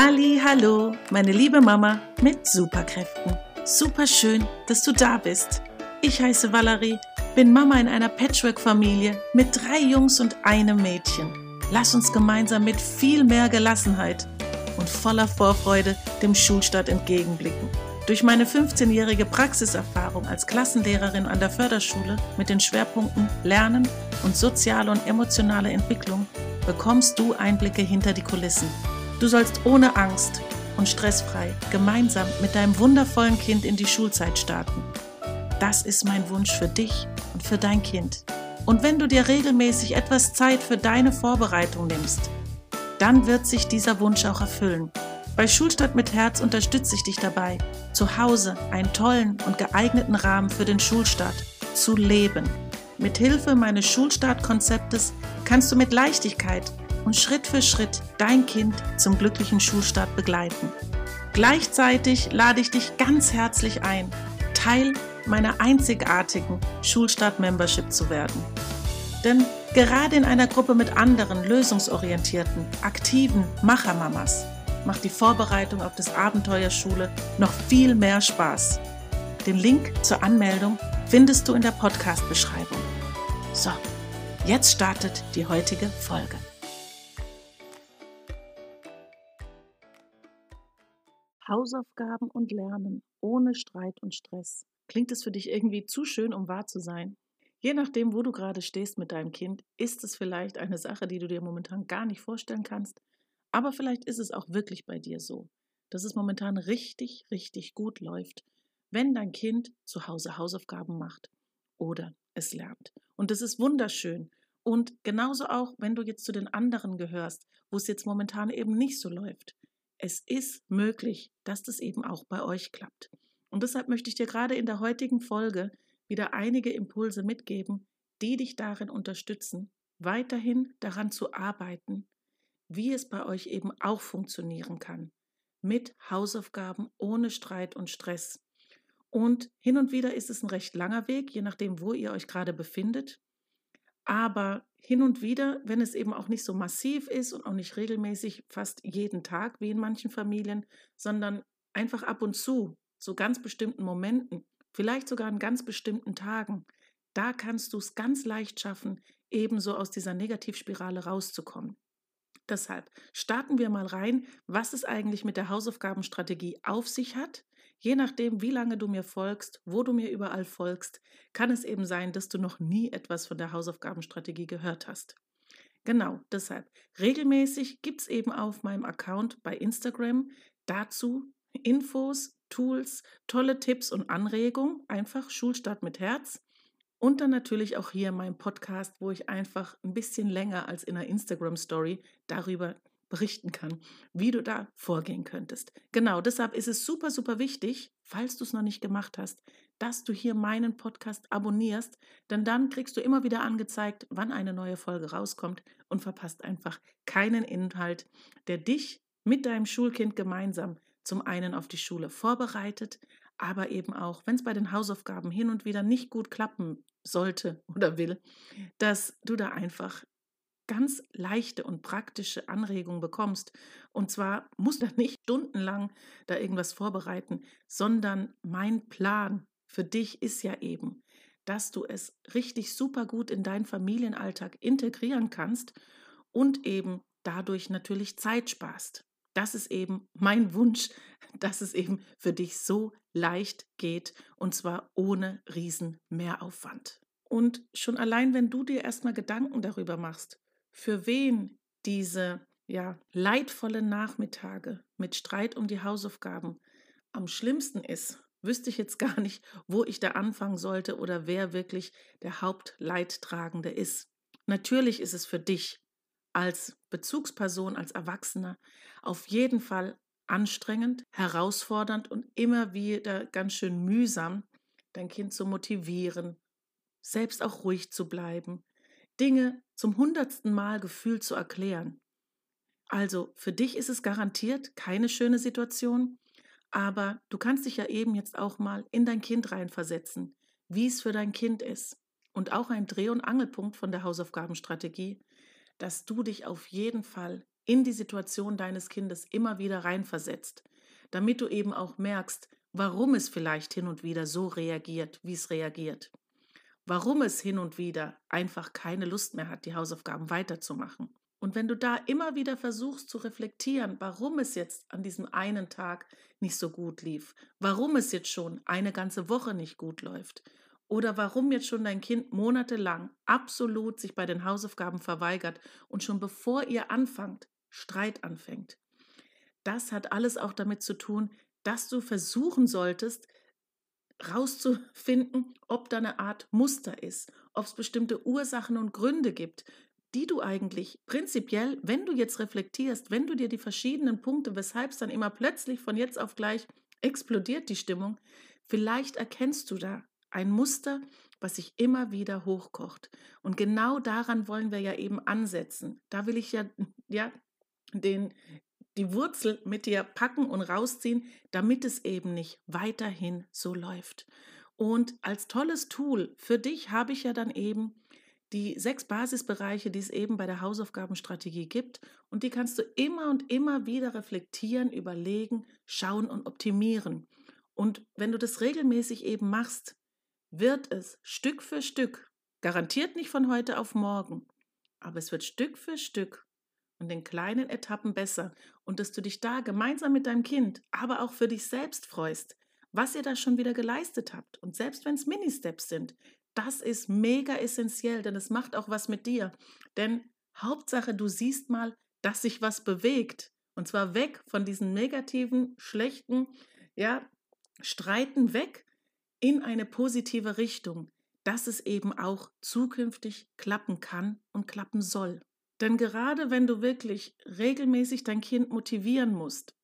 Halli, hallo, meine liebe Mama mit Superkräften. Super schön, dass du da bist. Ich heiße Valerie, bin Mama in einer Patchwork-Familie mit drei Jungs und einem Mädchen. Lass uns gemeinsam mit viel mehr Gelassenheit und voller Vorfreude dem Schulstart entgegenblicken. Durch meine 15-jährige Praxiserfahrung als Klassenlehrerin an der Förderschule mit den Schwerpunkten Lernen und soziale und emotionale Entwicklung bekommst du Einblicke hinter die Kulissen Du sollst ohne Angst und stressfrei gemeinsam mit deinem wundervollen Kind in die Schulzeit starten. Das ist mein Wunsch für dich und für dein Kind. Und wenn du dir regelmäßig etwas Zeit für deine Vorbereitung nimmst, dann wird sich dieser Wunsch auch erfüllen. Bei Schulstadt mit Herz unterstütze ich dich dabei, zu Hause einen tollen und geeigneten Rahmen für den Schulstart zu leben. Mit Hilfe meines Schulstartkonzeptes kannst du mit Leichtigkeit und Schritt für Schritt dein Kind zum glücklichen Schulstart begleiten. Gleichzeitig lade ich dich ganz herzlich ein, Teil meiner einzigartigen Schulstart-Membership zu werden. Denn gerade in einer Gruppe mit anderen lösungsorientierten, aktiven Machermamas macht die Vorbereitung auf das Abenteuer Schule noch viel mehr Spaß. Den Link zur Anmeldung findest du in der Podcast-Beschreibung. So, jetzt startet die heutige Folge. Hausaufgaben und Lernen ohne Streit und Stress. Klingt es für dich irgendwie zu schön, um wahr zu sein? Je nachdem, wo du gerade stehst mit deinem Kind, ist es vielleicht eine Sache, die du dir momentan gar nicht vorstellen kannst, aber vielleicht ist es auch wirklich bei dir so, dass es momentan richtig, richtig gut läuft, wenn dein Kind zu Hause Hausaufgaben macht oder es lernt. Und das ist wunderschön. Und genauso auch, wenn du jetzt zu den anderen gehörst, wo es jetzt momentan eben nicht so läuft es ist möglich, dass das eben auch bei euch klappt. Und deshalb möchte ich dir gerade in der heutigen Folge wieder einige Impulse mitgeben, die dich darin unterstützen, weiterhin daran zu arbeiten, wie es bei euch eben auch funktionieren kann. Mit Hausaufgaben ohne Streit und Stress. Und hin und wieder ist es ein recht langer Weg, je nachdem, wo ihr euch gerade befindet. Aber hin und wieder, wenn es eben auch nicht so massiv ist und auch nicht regelmäßig fast jeden Tag wie in manchen Familien, sondern einfach ab und zu, zu ganz bestimmten Momenten, vielleicht sogar an ganz bestimmten Tagen, da kannst du es ganz leicht schaffen, ebenso aus dieser Negativspirale rauszukommen. Deshalb starten wir mal rein, was es eigentlich mit der Hausaufgabenstrategie auf sich hat. Je nachdem, wie lange du mir folgst, wo du mir überall folgst, kann es eben sein, dass du noch nie etwas von der Hausaufgabenstrategie gehört hast. Genau, deshalb. Regelmäßig gibt es eben auf meinem Account bei Instagram dazu Infos, Tools, tolle Tipps und Anregungen. Einfach Schulstart mit Herz. Und dann natürlich auch hier mein Podcast, wo ich einfach ein bisschen länger als in einer Instagram-Story darüber berichten kann, wie du da vorgehen könntest. Genau, deshalb ist es super, super wichtig, falls du es noch nicht gemacht hast, dass du hier meinen Podcast abonnierst, denn dann kriegst du immer wieder angezeigt, wann eine neue Folge rauskommt und verpasst einfach keinen Inhalt, der dich mit deinem Schulkind gemeinsam zum einen auf die Schule vorbereitet, aber eben auch, wenn es bei den Hausaufgaben hin und wieder nicht gut klappen sollte oder will, dass du da einfach ganz leichte und praktische Anregungen bekommst. Und zwar musst du nicht stundenlang da irgendwas vorbereiten, sondern mein Plan für dich ist ja eben, dass du es richtig super gut in deinen Familienalltag integrieren kannst und eben dadurch natürlich Zeit sparst. Das ist eben mein Wunsch, dass es eben für dich so leicht geht und zwar ohne riesen Mehraufwand. Und schon allein, wenn du dir erstmal Gedanken darüber machst, für wen diese ja, leidvollen Nachmittage mit Streit um die Hausaufgaben am schlimmsten ist, wüsste ich jetzt gar nicht, wo ich da anfangen sollte oder wer wirklich der Hauptleidtragende ist. Natürlich ist es für dich als Bezugsperson, als Erwachsener auf jeden Fall anstrengend, herausfordernd und immer wieder ganz schön mühsam, dein Kind zu motivieren, selbst auch ruhig zu bleiben, Dinge zum hundertsten Mal gefühlt zu erklären. Also für dich ist es garantiert keine schöne Situation, aber du kannst dich ja eben jetzt auch mal in dein Kind reinversetzen, wie es für dein Kind ist. Und auch ein Dreh- und Angelpunkt von der Hausaufgabenstrategie, dass du dich auf jeden Fall in die Situation deines Kindes immer wieder reinversetzt, damit du eben auch merkst, warum es vielleicht hin und wieder so reagiert, wie es reagiert. Warum es hin und wieder einfach keine Lust mehr hat, die Hausaufgaben weiterzumachen. Und wenn du da immer wieder versuchst zu reflektieren, warum es jetzt an diesem einen Tag nicht so gut lief, warum es jetzt schon eine ganze Woche nicht gut läuft oder warum jetzt schon dein Kind monatelang absolut sich bei den Hausaufgaben verweigert und schon bevor ihr anfangt, Streit anfängt. Das hat alles auch damit zu tun, dass du versuchen solltest, rauszufinden, ob da eine Art Muster ist, ob es bestimmte Ursachen und Gründe gibt, die du eigentlich prinzipiell, wenn du jetzt reflektierst, wenn du dir die verschiedenen Punkte, weshalb es dann immer plötzlich von jetzt auf gleich explodiert die Stimmung, vielleicht erkennst du da ein Muster, was sich immer wieder hochkocht. Und genau daran wollen wir ja eben ansetzen. Da will ich ja, ja den, die Wurzel mit dir packen und rausziehen, damit es eben nicht weiterhin so läuft. Und als tolles Tool für dich habe ich ja dann eben die sechs Basisbereiche, die es eben bei der Hausaufgabenstrategie gibt. Und die kannst du immer und immer wieder reflektieren, überlegen, schauen und optimieren. Und wenn du das regelmäßig eben machst, wird es Stück für Stück, garantiert nicht von heute auf morgen, aber es wird Stück für Stück und in kleinen Etappen besser und dass du dich da gemeinsam mit deinem Kind, aber auch für dich selbst freust, was ihr da schon wieder geleistet habt. Und selbst wenn es Mini-Steps sind, das ist mega essentiell, denn es macht auch was mit dir. Denn Hauptsache, du siehst mal, dass sich was bewegt. Und zwar weg von diesen negativen, schlechten, ja, Streiten weg in eine positive Richtung, dass es eben auch zukünftig klappen kann und klappen soll. Denn gerade wenn du wirklich regelmäßig dein Kind motivieren musst,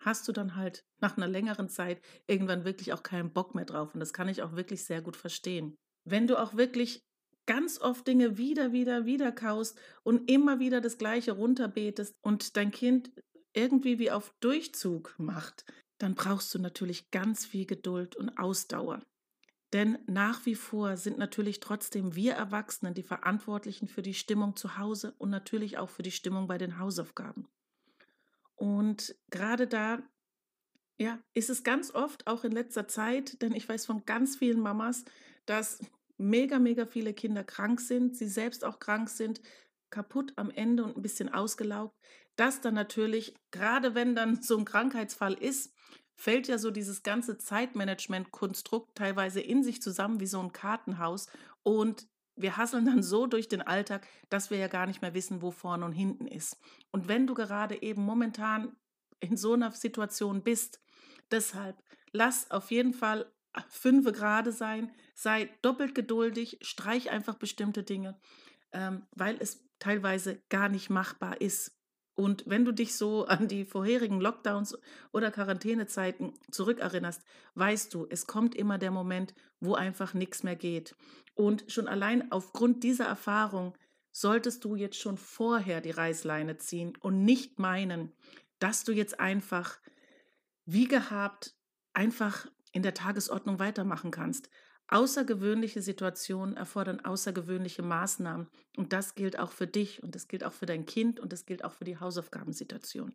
hast du dann halt nach einer längeren Zeit irgendwann wirklich auch keinen Bock mehr drauf. Und das kann ich auch wirklich sehr gut verstehen wenn du auch wirklich ganz oft Dinge wieder, wieder, wieder kaust und immer wieder das Gleiche runterbetest und dein Kind irgendwie wie auf Durchzug macht, dann brauchst du natürlich ganz viel Geduld und Ausdauer. Denn nach wie vor sind natürlich trotzdem wir Erwachsenen die Verantwortlichen für die Stimmung zu Hause und natürlich auch für die Stimmung bei den Hausaufgaben. Und gerade da, ja, ist es ganz oft auch in letzter Zeit, denn ich weiß von ganz vielen Mamas, dass mega, mega viele Kinder krank sind, sie selbst auch krank sind, kaputt am Ende und ein bisschen ausgelaugt. Das dann natürlich, gerade wenn dann so ein Krankheitsfall ist, fällt ja so dieses ganze Zeitmanagement-Konstrukt teilweise in sich zusammen wie so ein Kartenhaus und wir hasseln dann so durch den Alltag, dass wir ja gar nicht mehr wissen, wo vorne und hinten ist. Und wenn du gerade eben momentan in so einer Situation bist, deshalb lass auf jeden Fall fünfe gerade sein, sei doppelt geduldig, streich einfach bestimmte Dinge, ähm, weil es teilweise gar nicht machbar ist. Und wenn du dich so an die vorherigen Lockdowns oder Quarantänezeiten zurückerinnerst, weißt du, es kommt immer der Moment, wo einfach nichts mehr geht. Und schon allein aufgrund dieser Erfahrung solltest du jetzt schon vorher die Reißleine ziehen und nicht meinen, dass du jetzt einfach wie gehabt einfach in der Tagesordnung weitermachen kannst. Außergewöhnliche Situationen erfordern außergewöhnliche Maßnahmen. Und das gilt auch für dich und das gilt auch für dein Kind und das gilt auch für die Hausaufgabensituation.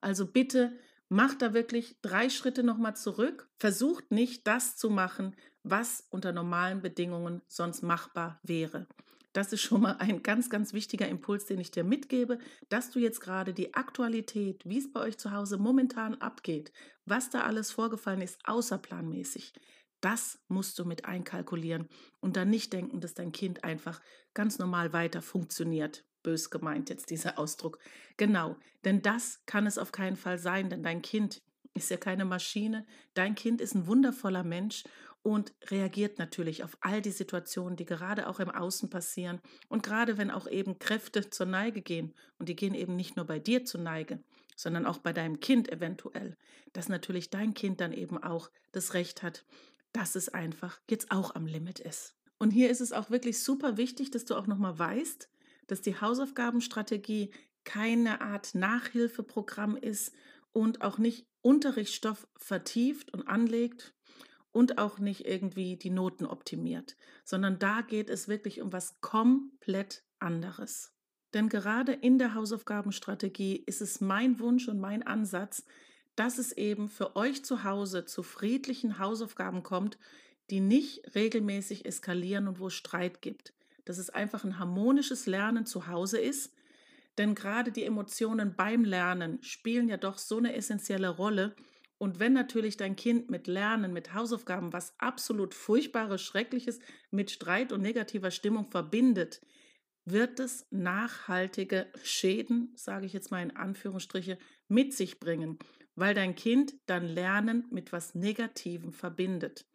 Also bitte macht da wirklich drei Schritte nochmal zurück. Versucht nicht das zu machen, was unter normalen Bedingungen sonst machbar wäre. Das ist schon mal ein ganz, ganz wichtiger Impuls, den ich dir mitgebe, dass du jetzt gerade die Aktualität, wie es bei euch zu Hause momentan abgeht, was da alles vorgefallen ist, außerplanmäßig, das musst du mit einkalkulieren und dann nicht denken, dass dein Kind einfach ganz normal weiter funktioniert. Bös gemeint jetzt dieser Ausdruck. Genau, denn das kann es auf keinen Fall sein, denn dein Kind ist ja keine Maschine. Dein Kind ist ein wundervoller Mensch und reagiert natürlich auf all die Situationen, die gerade auch im Außen passieren und gerade wenn auch eben Kräfte zur Neige gehen und die gehen eben nicht nur bei dir zur Neige, sondern auch bei deinem Kind eventuell, dass natürlich dein Kind dann eben auch das Recht hat, dass es einfach jetzt auch am Limit ist. Und hier ist es auch wirklich super wichtig, dass du auch nochmal weißt, dass die Hausaufgabenstrategie keine Art Nachhilfeprogramm ist und auch nicht Unterrichtsstoff vertieft und anlegt, und auch nicht irgendwie die Noten optimiert, sondern da geht es wirklich um was komplett anderes. Denn gerade in der Hausaufgabenstrategie ist es mein Wunsch und mein Ansatz, dass es eben für euch zu Hause zu friedlichen Hausaufgaben kommt, die nicht regelmäßig eskalieren und wo es Streit gibt. Dass es einfach ein harmonisches Lernen zu Hause ist. Denn gerade die Emotionen beim Lernen spielen ja doch so eine essentielle Rolle. Und wenn natürlich dein Kind mit Lernen, mit Hausaufgaben was absolut Furchtbares, Schreckliches mit Streit und negativer Stimmung verbindet, wird es nachhaltige Schäden, sage ich jetzt mal in Anführungsstriche, mit sich bringen, weil dein Kind dann Lernen mit was Negativem verbindet.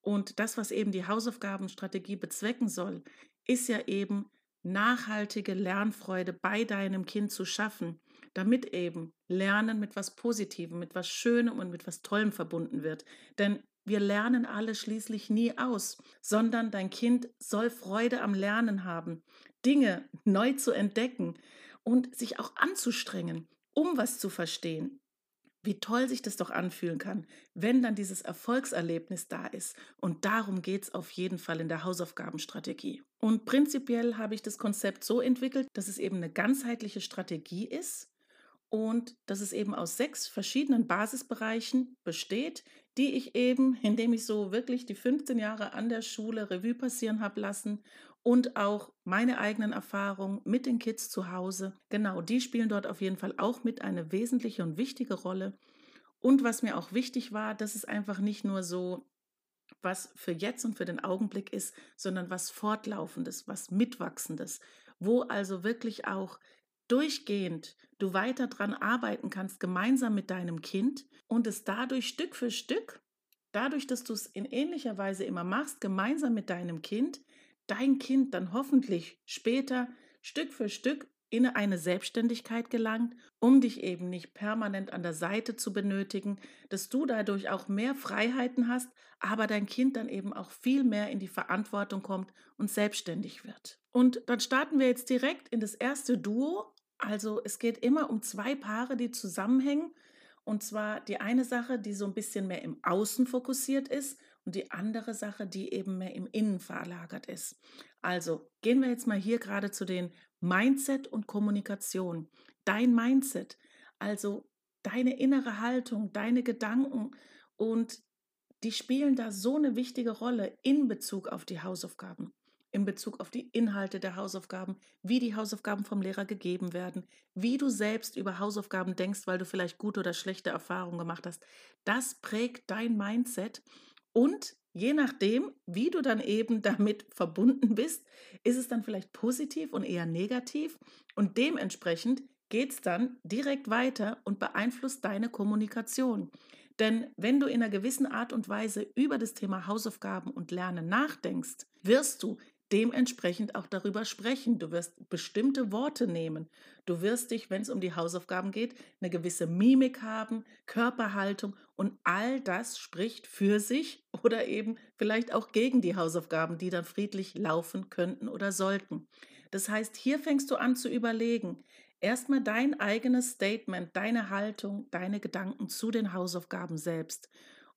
Und das, was eben die Hausaufgabenstrategie bezwecken soll, ist ja eben nachhaltige Lernfreude bei deinem Kind zu schaffen, damit eben Lernen mit was Positivem, mit was Schönem und mit was Tollem verbunden wird. Denn wir lernen alle schließlich nie aus, sondern dein Kind soll Freude am Lernen haben, Dinge neu zu entdecken und sich auch anzustrengen, um was zu verstehen wie toll sich das doch anfühlen kann, wenn dann dieses Erfolgserlebnis da ist. Und darum geht es auf jeden Fall in der Hausaufgabenstrategie. Und prinzipiell habe ich das Konzept so entwickelt, dass es eben eine ganzheitliche Strategie ist und dass es eben aus sechs verschiedenen Basisbereichen besteht, die ich eben, indem ich so wirklich die 15 Jahre an der Schule Revue passieren habe lassen und auch meine eigenen Erfahrungen mit den Kids zu Hause. Genau, die spielen dort auf jeden Fall auch mit eine wesentliche und wichtige Rolle. Und was mir auch wichtig war, dass es einfach nicht nur so was für jetzt und für den Augenblick ist, sondern was fortlaufendes, was mitwachsendes, wo also wirklich auch durchgehend du weiter dran arbeiten kannst, gemeinsam mit deinem Kind und es dadurch Stück für Stück, dadurch, dass du es in ähnlicher Weise immer machst, gemeinsam mit deinem Kind, dein Kind dann hoffentlich später Stück für Stück in eine Selbstständigkeit gelangt, um dich eben nicht permanent an der Seite zu benötigen, dass du dadurch auch mehr Freiheiten hast, aber dein Kind dann eben auch viel mehr in die Verantwortung kommt und selbstständig wird. Und dann starten wir jetzt direkt in das erste Duo. Also es geht immer um zwei Paare, die zusammenhängen. Und zwar die eine Sache, die so ein bisschen mehr im Außen fokussiert ist und die andere Sache, die eben mehr im Innen verlagert ist. Also gehen wir jetzt mal hier gerade zu den Mindset und Kommunikation. Dein Mindset, also deine innere Haltung, deine Gedanken und die spielen da so eine wichtige Rolle in Bezug auf die Hausaufgaben, in Bezug auf die Inhalte der Hausaufgaben, wie die Hausaufgaben vom Lehrer gegeben werden, wie du selbst über Hausaufgaben denkst, weil du vielleicht gute oder schlechte Erfahrungen gemacht hast. Das prägt dein Mindset und je nachdem, wie du dann eben damit verbunden bist, ist es dann vielleicht positiv und eher negativ. Und dementsprechend geht es dann direkt weiter und beeinflusst deine Kommunikation. Denn wenn du in einer gewissen Art und Weise über das Thema Hausaufgaben und Lernen nachdenkst, wirst du dementsprechend auch darüber sprechen. Du wirst bestimmte Worte nehmen. Du wirst dich, wenn es um die Hausaufgaben geht, eine gewisse Mimik haben, Körperhaltung und all das spricht für sich oder eben vielleicht auch gegen die Hausaufgaben, die dann friedlich laufen könnten oder sollten. Das heißt, hier fängst du an zu überlegen, erstmal dein eigenes Statement, deine Haltung, deine Gedanken zu den Hausaufgaben selbst.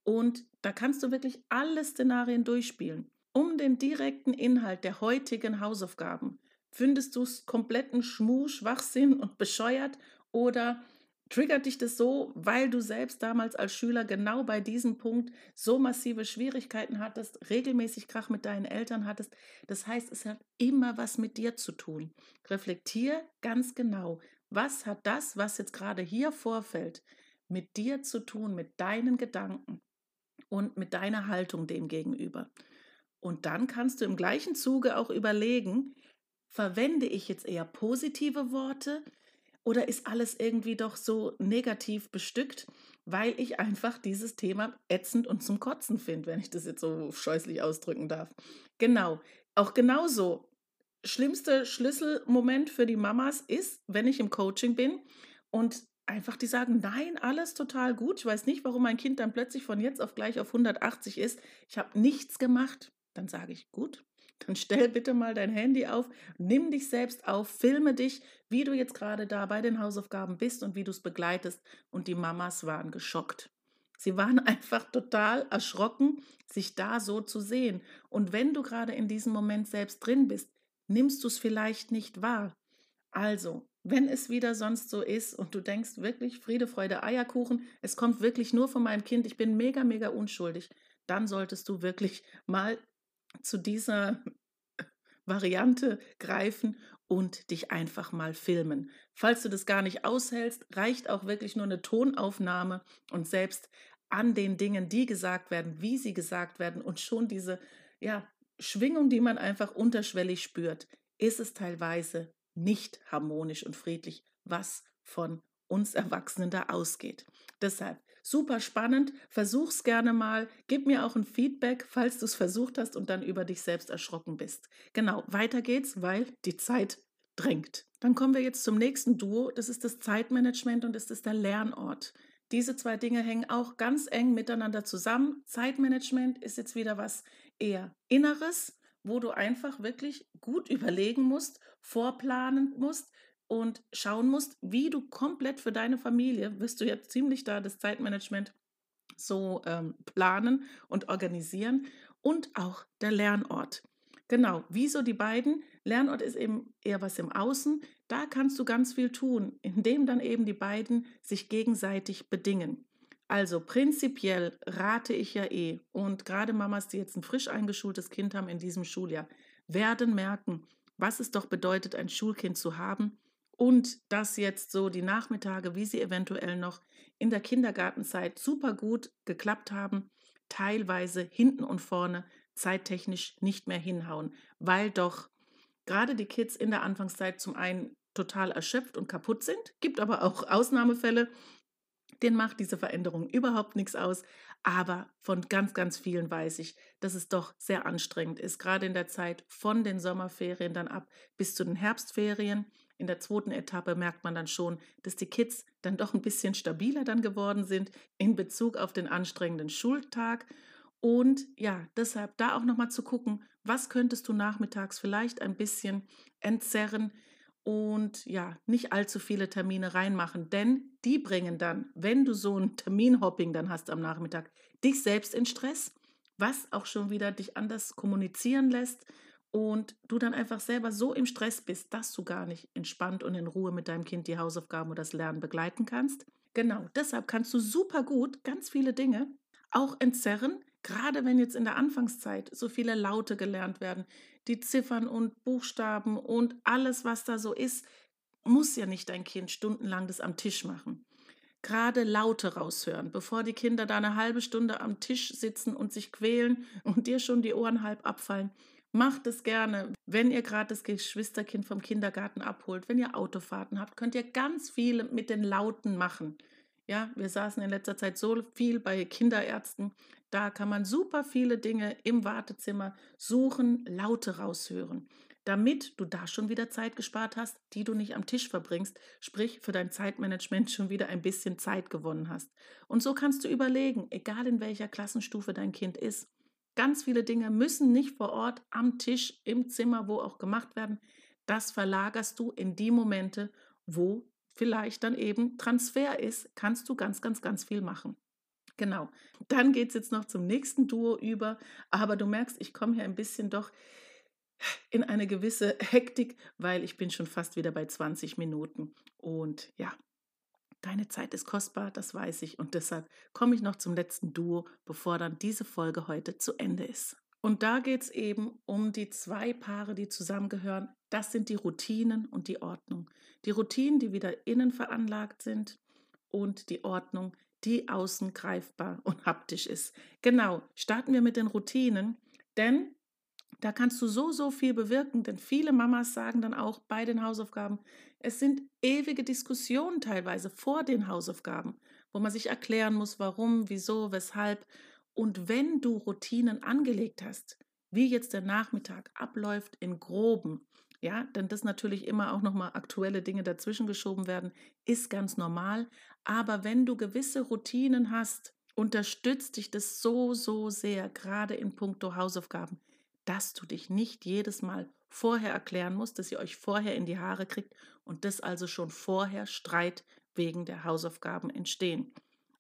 Und da kannst du wirklich alle Szenarien durchspielen um den direkten Inhalt der heutigen Hausaufgaben. Findest du es kompletten Schmuh, Schwachsinn und bescheuert oder triggert dich das so, weil du selbst damals als Schüler genau bei diesem Punkt so massive Schwierigkeiten hattest, regelmäßig Krach mit deinen Eltern hattest? Das heißt, es hat immer was mit dir zu tun. Reflektier ganz genau, was hat das, was jetzt gerade hier vorfällt, mit dir zu tun, mit deinen Gedanken und mit deiner Haltung dem gegenüber. Und dann kannst du im gleichen Zuge auch überlegen, verwende ich jetzt eher positive Worte oder ist alles irgendwie doch so negativ bestückt, weil ich einfach dieses Thema ätzend und zum Kotzen finde, wenn ich das jetzt so scheußlich ausdrücken darf. Genau, auch genauso. Schlimmster Schlüsselmoment für die Mamas ist, wenn ich im Coaching bin und einfach die sagen, nein, alles total gut. Ich weiß nicht, warum mein Kind dann plötzlich von jetzt auf gleich auf 180 ist. Ich habe nichts gemacht. Dann sage ich, gut, dann stell bitte mal dein Handy auf, nimm dich selbst auf, filme dich, wie du jetzt gerade da bei den Hausaufgaben bist und wie du es begleitest. Und die Mamas waren geschockt. Sie waren einfach total erschrocken, sich da so zu sehen. Und wenn du gerade in diesem Moment selbst drin bist, nimmst du es vielleicht nicht wahr. Also, wenn es wieder sonst so ist und du denkst wirklich Friede, Freude, Eierkuchen, es kommt wirklich nur von meinem Kind, ich bin mega, mega unschuldig, dann solltest du wirklich mal zu dieser Variante greifen und dich einfach mal filmen. Falls du das gar nicht aushältst, reicht auch wirklich nur eine Tonaufnahme und selbst an den Dingen, die gesagt werden, wie sie gesagt werden und schon diese ja, Schwingung, die man einfach unterschwellig spürt, ist es teilweise nicht harmonisch und friedlich, was von uns Erwachsenen da ausgeht. Deshalb super spannend, versuch's gerne mal, gib mir auch ein Feedback, falls du es versucht hast und dann über dich selbst erschrocken bist. Genau, weiter geht's, weil die Zeit drängt. Dann kommen wir jetzt zum nächsten Duo, das ist das Zeitmanagement und das ist der Lernort. Diese zwei Dinge hängen auch ganz eng miteinander zusammen. Zeitmanagement ist jetzt wieder was eher Inneres, wo du einfach wirklich gut überlegen musst, vorplanen musst und schauen musst, wie du komplett für deine Familie, wirst du jetzt ziemlich da das Zeitmanagement so ähm, planen und organisieren und auch der Lernort. Genau, wieso die beiden? Lernort ist eben eher was im Außen. Da kannst du ganz viel tun, indem dann eben die beiden sich gegenseitig bedingen. Also prinzipiell rate ich ja eh, und gerade Mamas, die jetzt ein frisch eingeschultes Kind haben in diesem Schuljahr, werden merken, was es doch bedeutet, ein Schulkind zu haben und dass jetzt so die Nachmittage, wie sie eventuell noch in der Kindergartenzeit super gut geklappt haben, teilweise hinten und vorne zeittechnisch nicht mehr hinhauen, weil doch gerade die Kids in der Anfangszeit zum einen total erschöpft und kaputt sind, gibt aber auch Ausnahmefälle, den macht diese Veränderung überhaupt nichts aus. Aber von ganz, ganz vielen weiß ich, dass es doch sehr anstrengend ist, gerade in der Zeit von den Sommerferien dann ab bis zu den Herbstferien. In der zweiten Etappe merkt man dann schon, dass die Kids dann doch ein bisschen stabiler dann geworden sind in Bezug auf den anstrengenden Schultag. Und ja, deshalb da auch nochmal zu gucken, was könntest du nachmittags vielleicht ein bisschen entzerren, und ja, nicht allzu viele Termine reinmachen, denn die bringen dann, wenn du so ein Terminhopping dann hast am Nachmittag, dich selbst in Stress, was auch schon wieder dich anders kommunizieren lässt und du dann einfach selber so im Stress bist, dass du gar nicht entspannt und in Ruhe mit deinem Kind die Hausaufgaben oder das Lernen begleiten kannst. Genau, deshalb kannst du super gut ganz viele Dinge auch entzerren, gerade wenn jetzt in der Anfangszeit so viele Laute gelernt werden, die Ziffern und Buchstaben und alles, was da so ist, muss ja nicht dein Kind stundenlang das am Tisch machen. Gerade Laute raushören, bevor die Kinder da eine halbe Stunde am Tisch sitzen und sich quälen und dir schon die Ohren halb abfallen. Macht es gerne. Wenn ihr gerade das Geschwisterkind vom Kindergarten abholt, wenn ihr Autofahrten habt, könnt ihr ganz viel mit den Lauten machen. Ja, wir saßen in letzter Zeit so viel bei Kinderärzten. Da kann man super viele Dinge im Wartezimmer suchen, Laute raushören, damit du da schon wieder Zeit gespart hast, die du nicht am Tisch verbringst, sprich für dein Zeitmanagement schon wieder ein bisschen Zeit gewonnen hast. Und so kannst du überlegen, egal in welcher Klassenstufe dein Kind ist, ganz viele Dinge müssen nicht vor Ort am Tisch, im Zimmer, wo auch gemacht werden. Das verlagerst du in die Momente, wo vielleicht dann eben Transfer ist, kannst du ganz, ganz, ganz viel machen. Genau. Dann geht es jetzt noch zum nächsten Duo über. Aber du merkst, ich komme hier ein bisschen doch in eine gewisse Hektik, weil ich bin schon fast wieder bei 20 Minuten. Und ja, deine Zeit ist kostbar, das weiß ich. Und deshalb komme ich noch zum letzten Duo, bevor dann diese Folge heute zu Ende ist. Und da geht es eben um die zwei Paare, die zusammengehören. Das sind die Routinen und die Ordnung. Die Routinen, die wieder innen veranlagt sind und die Ordnung, die außen greifbar und haptisch ist. Genau, starten wir mit den Routinen, denn da kannst du so, so viel bewirken, denn viele Mamas sagen dann auch bei den Hausaufgaben, es sind ewige Diskussionen teilweise vor den Hausaufgaben, wo man sich erklären muss, warum, wieso, weshalb. Und wenn du Routinen angelegt hast, wie jetzt der Nachmittag abläuft in groben, ja, denn das natürlich immer auch nochmal aktuelle Dinge dazwischen geschoben werden, ist ganz normal. Aber wenn du gewisse Routinen hast, unterstützt dich das so, so sehr, gerade in puncto Hausaufgaben, dass du dich nicht jedes Mal vorher erklären musst, dass ihr euch vorher in die Haare kriegt und dass also schon vorher Streit wegen der Hausaufgaben entstehen.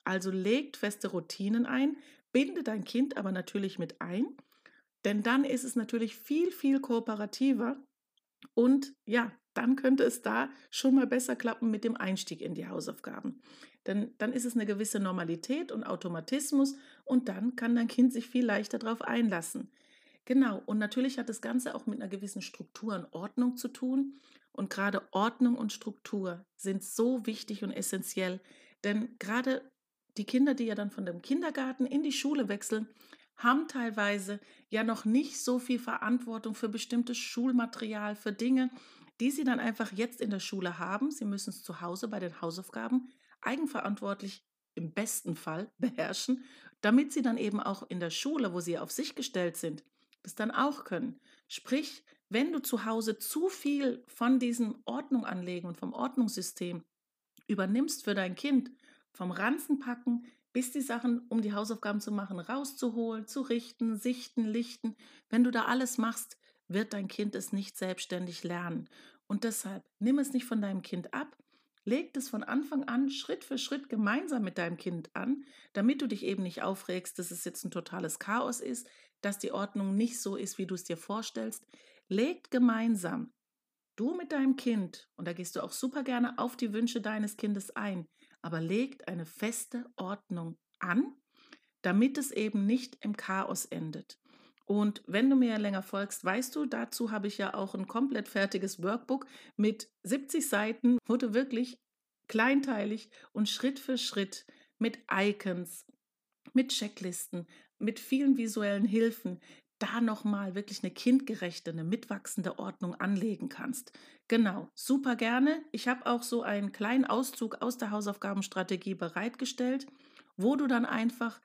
Also legt feste Routinen ein, binde dein Kind aber natürlich mit ein, denn dann ist es natürlich viel, viel kooperativer, Und ja, dann könnte es da schon mal besser klappen mit dem Einstieg in die Hausaufgaben. Denn dann ist es eine gewisse Normalität und Automatismus und dann kann dein Kind sich viel leichter darauf einlassen. Genau, und natürlich hat das Ganze auch mit einer gewissen Struktur und Ordnung zu tun. Und gerade Ordnung und Struktur sind so wichtig und essentiell, denn gerade die Kinder, die ja dann von dem Kindergarten in die Schule wechseln, haben teilweise ja noch nicht so viel Verantwortung für bestimmtes Schulmaterial, für Dinge, die sie dann einfach jetzt in der Schule haben. Sie müssen es zu Hause bei den Hausaufgaben eigenverantwortlich im besten Fall beherrschen, damit sie dann eben auch in der Schule, wo sie auf sich gestellt sind, das dann auch können. Sprich, wenn du zu Hause zu viel von diesem Ordnung anlegen und vom Ordnungssystem übernimmst für dein Kind, vom Ranzenpacken bis die Sachen, um die Hausaufgaben zu machen, rauszuholen, zu richten, sichten, lichten. Wenn du da alles machst, wird dein Kind es nicht selbstständig lernen. Und deshalb nimm es nicht von deinem Kind ab, leg es von Anfang an Schritt für Schritt gemeinsam mit deinem Kind an, damit du dich eben nicht aufregst, dass es jetzt ein totales Chaos ist, dass die Ordnung nicht so ist, wie du es dir vorstellst. Legt gemeinsam, du mit deinem Kind, und da gehst du auch super gerne auf die Wünsche deines Kindes ein, aber legt eine feste Ordnung an, damit es eben nicht im Chaos endet. Und wenn du mir länger folgst, weißt du, dazu habe ich ja auch ein komplett fertiges Workbook mit 70 Seiten, wo du wirklich kleinteilig und Schritt für Schritt mit Icons, mit Checklisten, mit vielen visuellen Hilfen da nochmal wirklich eine kindgerechte, eine mitwachsende Ordnung anlegen kannst. Genau, super gerne. Ich habe auch so einen kleinen Auszug aus der Hausaufgabenstrategie bereitgestellt, wo du dann einfach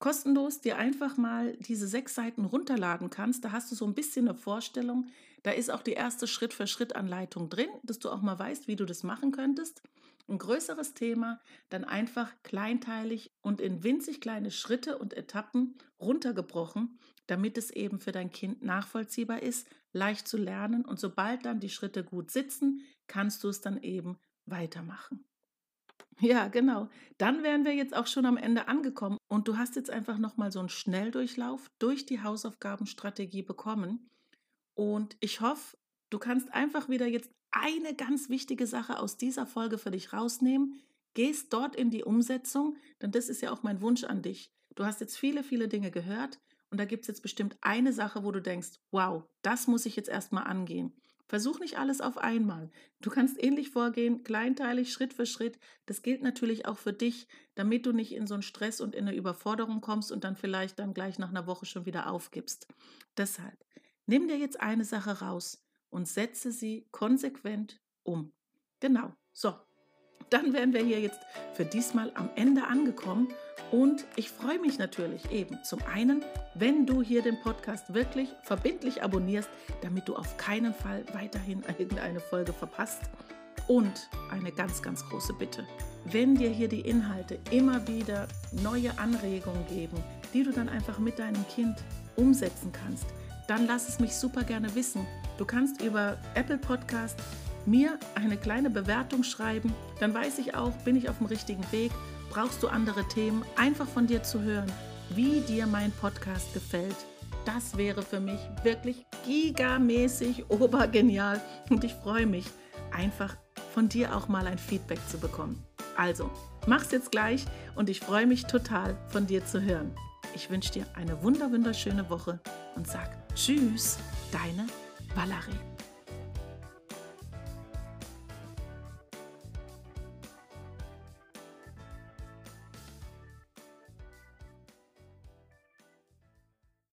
kostenlos dir einfach mal diese sechs Seiten runterladen kannst. Da hast du so ein bisschen eine Vorstellung. Da ist auch die erste Schritt-für-Schritt-Anleitung drin, dass du auch mal weißt, wie du das machen könntest. Ein größeres Thema dann einfach kleinteilig und in winzig kleine Schritte und Etappen runtergebrochen, damit es eben für dein Kind nachvollziehbar ist, leicht zu lernen und sobald dann die Schritte gut sitzen, kannst du es dann eben weitermachen. Ja, genau. Dann wären wir jetzt auch schon am Ende angekommen und du hast jetzt einfach noch mal so einen Schnelldurchlauf durch die Hausaufgabenstrategie bekommen und ich hoffe, du kannst einfach wieder jetzt eine ganz wichtige Sache aus dieser Folge für dich rausnehmen, gehst dort in die Umsetzung, denn das ist ja auch mein Wunsch an dich. Du hast jetzt viele, viele Dinge gehört und da gibt es jetzt bestimmt eine Sache, wo du denkst, wow, das muss ich jetzt erstmal angehen. Versuch nicht alles auf einmal. Du kannst ähnlich vorgehen, kleinteilig, Schritt für Schritt. Das gilt natürlich auch für dich, damit du nicht in so einen Stress und in eine Überforderung kommst und dann vielleicht dann gleich nach einer Woche schon wieder aufgibst. Deshalb, nimm dir jetzt eine Sache raus und setze sie konsequent um. Genau. So, dann wären wir hier jetzt für diesmal am Ende angekommen. Und ich freue mich natürlich eben zum einen, wenn du hier den Podcast wirklich verbindlich abonnierst, damit du auf keinen Fall weiterhin irgendeine Folge verpasst. Und eine ganz, ganz große Bitte. Wenn dir hier die Inhalte immer wieder neue Anregungen geben, die du dann einfach mit deinem Kind umsetzen kannst, dann lass es mich super gerne wissen. Du kannst über Apple Podcast mir eine kleine Bewertung schreiben, dann weiß ich auch, bin ich auf dem richtigen Weg, brauchst du andere Themen, einfach von dir zu hören, wie dir mein Podcast gefällt. Das wäre für mich wirklich gigamäßig obergenial und ich freue mich einfach von dir auch mal ein Feedback zu bekommen. Also, mach's jetzt gleich und ich freue mich total von dir zu hören. Ich wünsche dir eine wunderschöne Woche und sag Tschüss, deine Valerie.